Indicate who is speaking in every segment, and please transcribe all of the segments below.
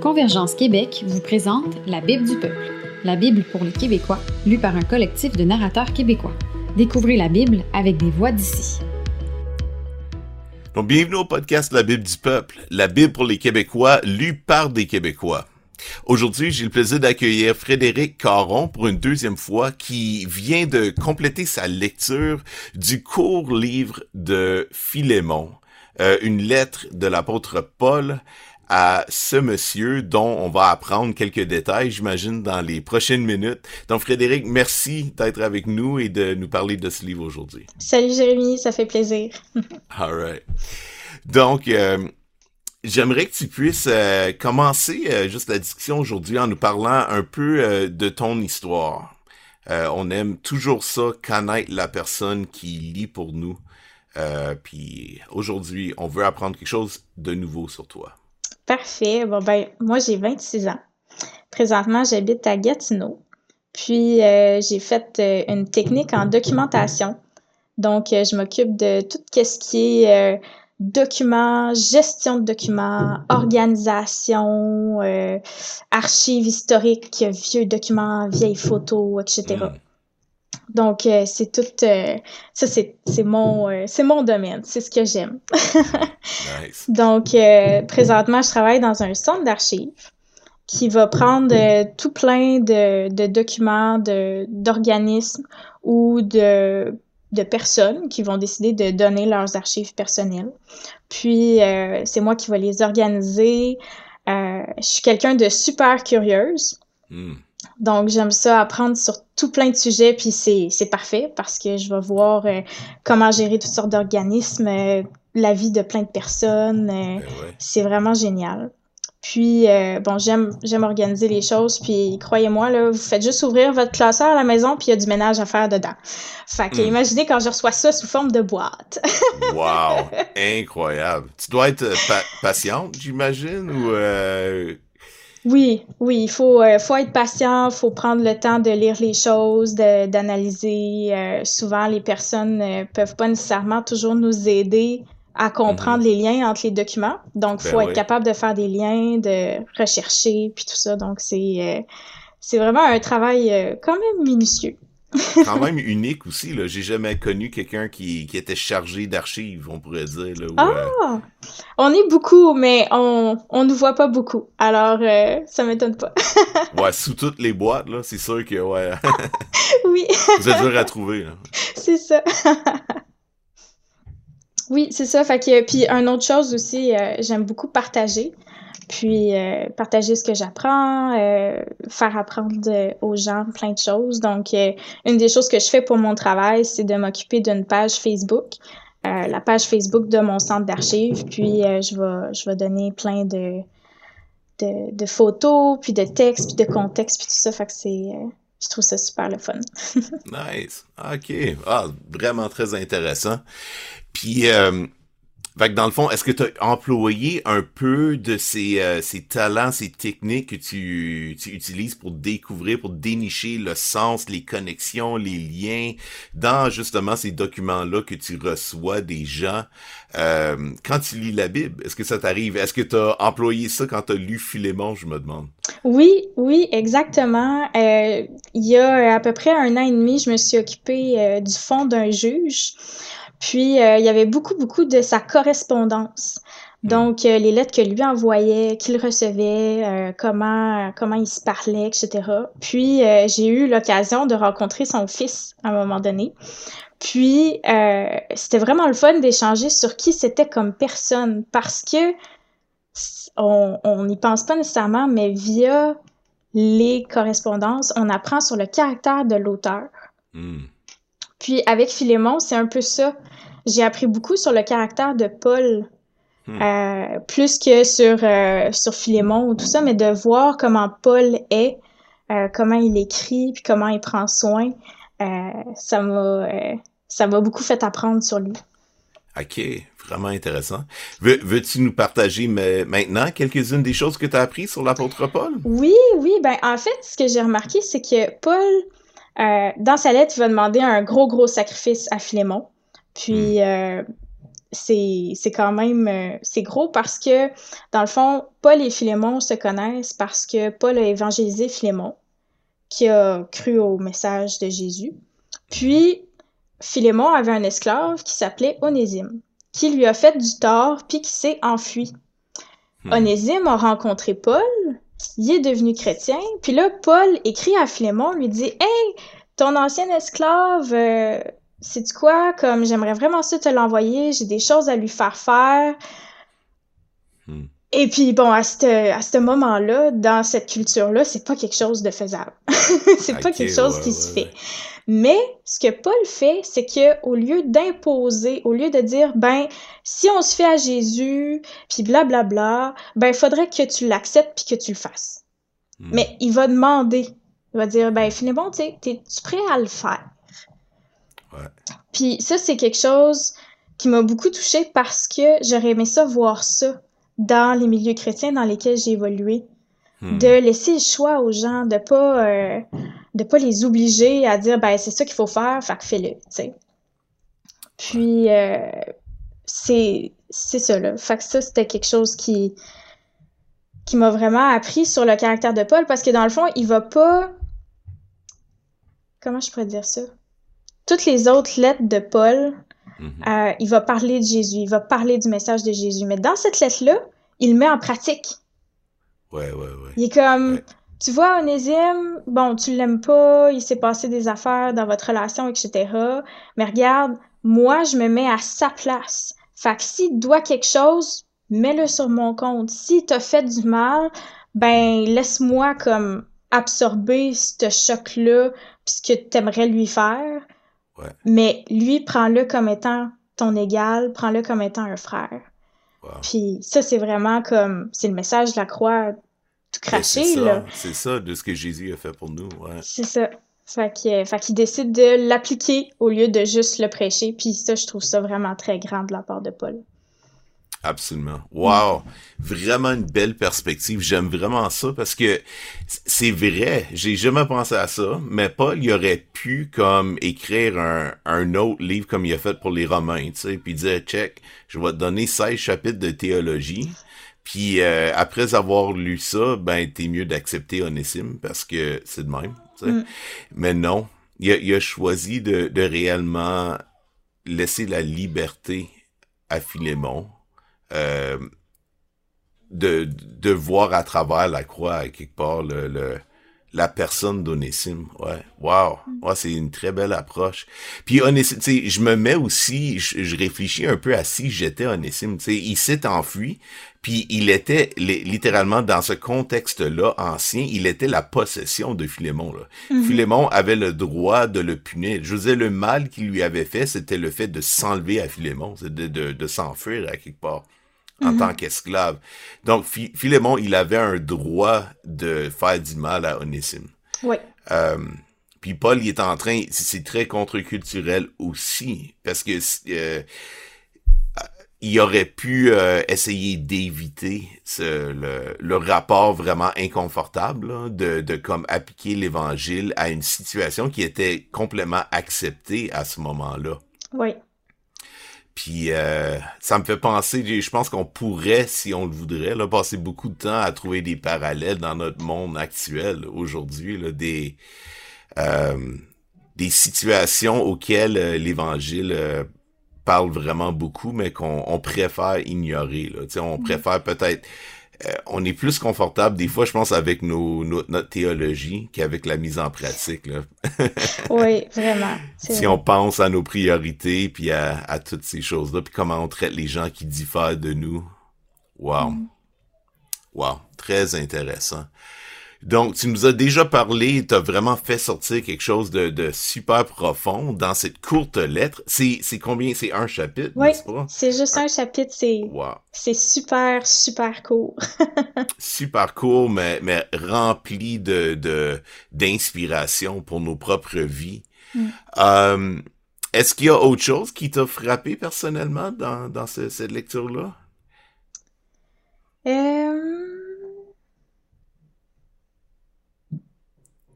Speaker 1: Convergence Québec vous présente La Bible du peuple, la Bible pour les Québécois, lue par un collectif de narrateurs québécois. Découvrez la Bible avec des voix d'ici.
Speaker 2: Donc, bienvenue au podcast La Bible du peuple, la Bible pour les Québécois, lue par des Québécois. Aujourd'hui, j'ai le plaisir d'accueillir Frédéric Caron pour une deuxième fois qui vient de compléter sa lecture du court livre de Philémon, euh, une lettre de l'apôtre Paul à ce monsieur dont on va apprendre quelques détails, j'imagine, dans les prochaines minutes. Donc, Frédéric, merci d'être avec nous et de nous parler de ce livre aujourd'hui.
Speaker 3: Salut Jérémy, ça fait plaisir.
Speaker 2: All right. Donc, euh, j'aimerais que tu puisses euh, commencer euh, juste la discussion aujourd'hui en nous parlant un peu de ton histoire. on aime toujours ça, connaître la personne qui lit pour nous. puis aujourd'hui, on veut apprendre quelque chose de nouveau sur toi.
Speaker 3: Parfait. Bon, ben, moi, j'ai 26 ans. Présentement, j'habite à Gatineau. Puis, euh, j'ai fait euh, une technique en documentation. Donc, euh, je m'occupe de tout ce qui est documents, gestion de documents, organisation, archives historiques, vieux documents, vieilles photos, etc. Donc, euh, c'est tout. Euh, ça, c'est, mon, euh, c'est mon domaine. C'est ce que j'aime. nice. Donc, présentement, je travaille dans un centre d'archives qui va prendre tout plein de, de documents de, d'organismes ou de, de personnes qui vont décider de donner leurs archives personnelles. Puis, c'est moi qui vais les organiser. je suis quelqu'un de super curieuse. Hmm. Donc, j'aime ça apprendre sur tout plein de sujets, puis c'est parfait parce que je vais voir euh, comment gérer toutes sortes d'organismes, euh, la vie de plein de personnes. Euh, ben c'est vraiment génial. Puis, bon, j'aime organiser les choses, puis croyez-moi, là, vous faites juste ouvrir votre classeur à la maison, puis il y a du ménage à faire dedans. Fait que, hmm. imaginez quand je reçois ça sous forme de boîte.
Speaker 2: wow! Incroyable! Tu dois être patiente, j'imagine, ou
Speaker 3: oui, oui, il faut, euh, faut être patient, il faut prendre le temps de lire les choses, d'analyser. Euh, souvent, les personnes ne euh, peuvent pas nécessairement toujours nous aider à comprendre mhm. les liens entre les documents. Donc, il ben faut être capable de faire des liens, de rechercher, puis tout ça. Donc, c'est c'est vraiment un travail quand même minutieux
Speaker 2: quand même unique aussi. Là. J'ai jamais connu quelqu'un qui, qui était chargé d'archives, on pourrait dire. Là,
Speaker 3: ah! On est beaucoup, mais on on nous voit pas beaucoup. Alors, euh, ça m'étonne pas.
Speaker 2: ouais, sous toutes les boîtes, là, c'est sûr que, ouais.
Speaker 3: oui.
Speaker 2: Vous êtes dur à trouver.
Speaker 3: C'est ça. oui, c'est ça. Fait que, puis, une autre chose aussi, euh, j'aime beaucoup partager puis euh, partager ce que j'apprends, euh, faire apprendre aux gens plein de choses. Donc, euh, une des choses que je fais pour mon travail, c'est de m'occuper d'une page Facebook, la page Facebook de mon centre d'archives. Puis, je vais je vais donner plein de, de, de, photos, puis de textes, puis de contextes, puis tout ça. Fait que c'est je trouve ça super le fun.
Speaker 2: nice. OK. Ah, vraiment très intéressant. Puis, fait que dans le fond, est-ce que tu as employé un peu de ces, euh, ces talents, ces techniques que tu, tu, utilises pour découvrir, pour dénicher le sens, les connexions, les liens dans justement ces documents-là que tu reçois des gens euh, quand tu lis la Bible? Est-ce que ça t'arrive? Est-ce que tu as employé ça quand tu as lu Philémon, je me demande?
Speaker 3: Oui, oui, exactement. Euh, il y a à peu près un an et demi, je me suis occupée du fond d'un juge. Puis, euh, il y avait beaucoup, beaucoup de sa correspondance. Hmm. Donc, euh, les lettres que lui envoyait, qu'il recevait, euh, comment, comment il se parlait, etc. Puis, j'ai eu l'occasion de rencontrer son fils à un moment donné. Puis, c'était vraiment le fun d'échanger sur qui c'était comme personne parce que on n'y pense pas nécessairement, mais via les correspondances, on apprend sur le caractère de l'auteur. Hmm. Puis avec Philémon, c'est un peu ça. J'ai appris beaucoup sur le caractère de Paul, hmm. euh, plus que sur, euh, sur Philémon ou tout ça, mais de voir comment Paul est, euh, comment il écrit, puis comment il prend soin, ça m'a ça m'a beaucoup fait apprendre sur lui.
Speaker 2: OK, vraiment intéressant. Veux, tu nous partager maintenant quelques-unes des choses que tu as apprises sur l'apôtre Paul?
Speaker 3: Oui, oui. Ben, en fait, ce que j'ai remarqué, c'est que Paul, euh, dans sa lettre, il va demander un gros, gros sacrifice à Philémon. Puis, hmm. euh, c'est quand même euh, c'est gros parce que dans le fond Paul et Philémon se connaissent parce que Paul a évangélisé Philémon qui a cru au message de Jésus puis Philémon avait un esclave qui s'appelait Onésime qui lui a fait du tort puis qui s'est enfui hmm. Onésime a rencontré Paul il est devenu chrétien puis là Paul écrit à Philémon lui dit hey ton ancien esclave euh, c'est quoi, comme j'aimerais vraiment ça te l'envoyer, j'ai des choses à lui faire faire. Hmm. Et puis bon, à ce à ce moment-là, dans cette culture-là, c'est pas quelque chose de faisable. c'est pas quelque chose qui se fait. Mais ce que Paul fait, c'est que au lieu d'imposer, au lieu de dire ben si on se fait à Jésus, puis blablabla, ben il faudrait que tu l'acceptes puis que tu le fasses. Hmm. Mais il va demander, il va dire ben finalement, tu es tu prêt à le faire? Puis ça, c'est quelque chose qui m'a beaucoup touchée parce que j'aurais aimé ça voir ça dans les milieux chrétiens dans lesquels j'ai évolué. Hmm. De laisser le choix aux gens, de pas euh, de pas les obliger à dire ben c'est ça qu'il faut faire, fait que fais-le, tu sais. Puis euh, c'est c'est ça là. Fait que ça c'était quelque chose qui qui m'a vraiment appris sur le caractère de Paul parce que dans le fond, il va pas comment je pourrais dire ça? Toutes les autres lettres de Paul, mhm. euh, il va parler de Jésus, il va parler du message de Jésus. Mais dans cette lettre-là, il le met en pratique.
Speaker 2: Ouais, ouais, ouais.
Speaker 3: Il est comme, tu vois, Onésime, bon, tu l'aimes pas, il s'est passé des affaires dans votre relation, etc. Mais regarde, moi, je me mets à sa place. Fait que s'il doit quelque chose, mets-le sur mon compte. S'il t'a fait du mal, ben, laisse-moi comme absorber ce choc-là, puisque tu aimerais lui faire. Mais lui, prends-le comme étant ton égal, prends-le comme étant un frère. Puis ça, c'est vraiment comme, c'est le message de la croix tout ben.
Speaker 2: C'est ça, de ce que Jésus a fait pour nous, ouais.
Speaker 3: C'est ça. Fait qu'il décide de l'appliquer au lieu de juste le prêcher. Puis ça, je trouve ça vraiment très grand de la part de Paul.
Speaker 2: Absolument. Wow. Vraiment une belle perspective. J'aime vraiment ça parce que c'est vrai. J'ai jamais pensé à ça, mais Paul, il aurait pu comme écrire un, un autre livre comme il a fait pour les Romains, tu sais, puis dire, check, je vais te donner 16 chapitres de théologie. Puis euh, après avoir lu ça, ben t'es mieux d'accepter Onésime parce que c'est de même. Mm. Mais non, il a, il a choisi de, de réellement laisser la liberté à Philémon euh, de, de voir à travers la croix, quelque part, le, le la personne d'Onésime. Ouais. Wow. Mm. Ouais, c'est une très belle approche. Puis Onésime, tu sais, je me mets aussi, je, réfléchis un peu à si j'étais Onésime. Tu sais, il s'est enfui, puis il était littéralement dans ce contexte-là ancien, il était la possession de Philémon. Là. Mm-hmm. Philémon avait le droit de le punir. Je veux le mal qu'il lui avait fait, c'était le fait de s'enlever à Philémon, de, de, de s'enfuir à quelque part en mhm. tant qu'esclave. Donc, Philémon, il avait un droit de faire du mal à Onésime.
Speaker 3: Oui.
Speaker 2: Euh, puis Paul, il est en train, c'est très contre-culturel aussi, parce que euh, il aurait pu euh, essayer d'éviter le, le, rapport vraiment inconfortable de, de comme appliquer l'évangile à une situation qui était complètement acceptée à ce moment-là.
Speaker 3: Oui.
Speaker 2: Puis euh, ça me fait penser, je pense qu'on pourrait, si on le voudrait, là, passer beaucoup de temps à trouver des parallèles dans notre monde actuel aujourd'hui, des euh, des situations auxquelles euh, l'Évangile parle vraiment beaucoup, mais qu'on préfère ignorer. Là. on mm. préfère peut-être euh, on est plus confortable des fois, je pense, avec nos, notre théologie qu'avec la mise en pratique. Là.
Speaker 3: oui, vraiment.
Speaker 2: Si on pense à nos priorités, puis à, à toutes ces choses-là, puis comment on traite les gens qui diffèrent de nous. Wow. Mm. Wow, très intéressant. Donc, tu nous as déjà parlé, tu as vraiment fait sortir quelque chose de, super profond dans cette courte lettre. C'est, combien? C'est un chapitre,
Speaker 3: oui, c'est juste un chapitre. C'est, super, super court.
Speaker 2: super court, mais, mais rempli de, d'inspiration pour nos propres vies. Mm. Euh, est-ce qu'il y a autre chose qui t'a frappé personnellement dans, dans cette lecture-là?
Speaker 3: Euh...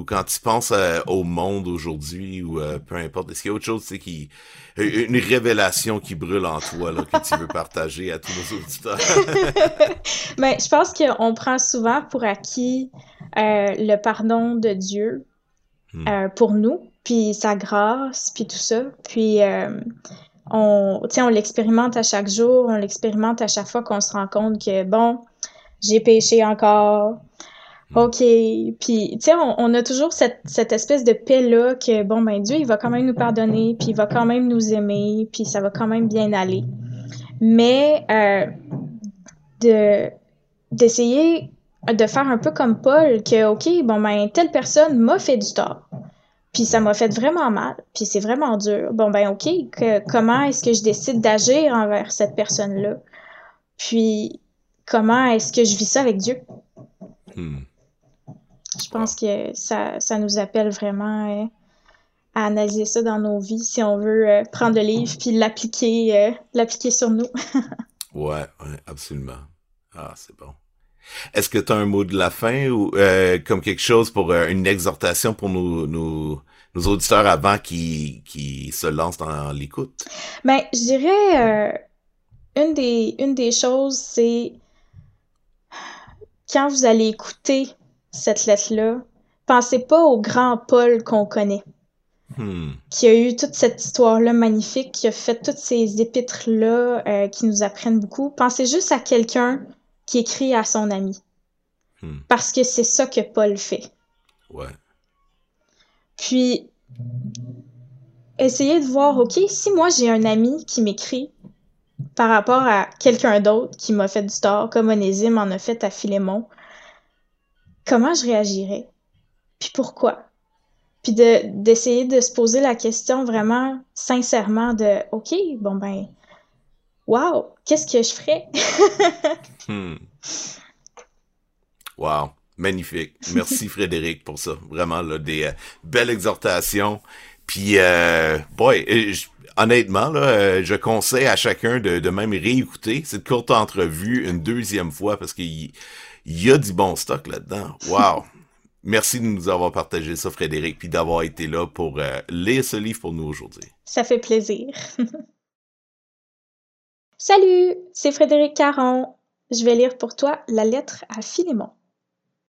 Speaker 2: ou quand tu penses euh, au monde aujourd'hui ou euh, peu importe, est-ce qu'il y a autre chose, c'est qui une révélation qui brûle en toi là, que tu veux partager à tous nos auditeurs?
Speaker 3: Mais ben, je pense qu'on prend souvent pour acquis euh, le pardon de Dieu hmm. pour nous, puis sa grâce, puis tout ça. Puis on, on l'expérimente à chaque jour, on l'expérimente à chaque fois qu'on se rend compte que, bon, j'ai péché encore, OK. Puis, tu sais, on, a toujours cette, cette espèce de paix-là que, bon, ben, Dieu, il va quand même nous pardonner, puis il va quand même nous aimer, puis ça va quand même bien aller. Mais euh, de d'essayer de faire un peu comme Paul, que, OK, bon, ben, telle personne m'a fait du tort. Puis ça m'a fait vraiment mal, puis c'est vraiment dur. Bon, ben, OK, que, comment est-ce que je décide d'agir envers cette personne-là? Puis, comment est-ce que je vis ça avec Dieu? Hmm. Je pense que ça, ça nous appelle vraiment euh, à analyser ça dans nos vies si on veut euh, prendre le livre puis l'appliquer euh, l'appliquer sur nous.
Speaker 2: ouais, ouais, absolument. Ah, c'est bon. Est-ce que tu as un mot de la fin ou comme quelque chose pour une exhortation pour nos, auditeurs avant qui, qui se lancent dans l'écoute?
Speaker 3: Ben, je dirais une des une des choses, c'est quand vous allez écouter cette lettre-là, pensez pas au grand Paul qu'on connaît. Hmm. Qui a eu toute cette histoire-là magnifique, qui a fait toutes ces épîtres-là euh, qui nous apprennent beaucoup. Pensez juste à quelqu'un qui écrit à son ami. Hmm. Parce que c'est ça que Paul fait.
Speaker 2: Ouais.
Speaker 3: Puis, essayez de voir, OK, si moi j'ai un ami qui m'écrit par rapport à quelqu'un d'autre qui m'a fait du tort, comme Onésime en a fait à Philémon, comment je réagirais? Puis pourquoi? Puis de, d'essayer de se poser la question vraiment sincèrement de OK, bon ben, wow, qu'est-ce que je ferais?
Speaker 2: hmm. Wow, magnifique. Merci Frédéric pour ça. Vraiment, là, des euh, belles exhortations. Puis, euh, boy, euh, honnêtement, là, je conseille à chacun de, de même réécouter cette courte entrevue une deuxième fois parce qu'il il y a du bon stock là-dedans. Wow! Merci de nous avoir partagé ça, Frédéric, puis d'avoir été là pour euh, lire ce livre pour nous aujourd'hui.
Speaker 3: Ça fait plaisir. Salut, c'est Frédéric Caron. Je vais lire pour toi la lettre à Philémon.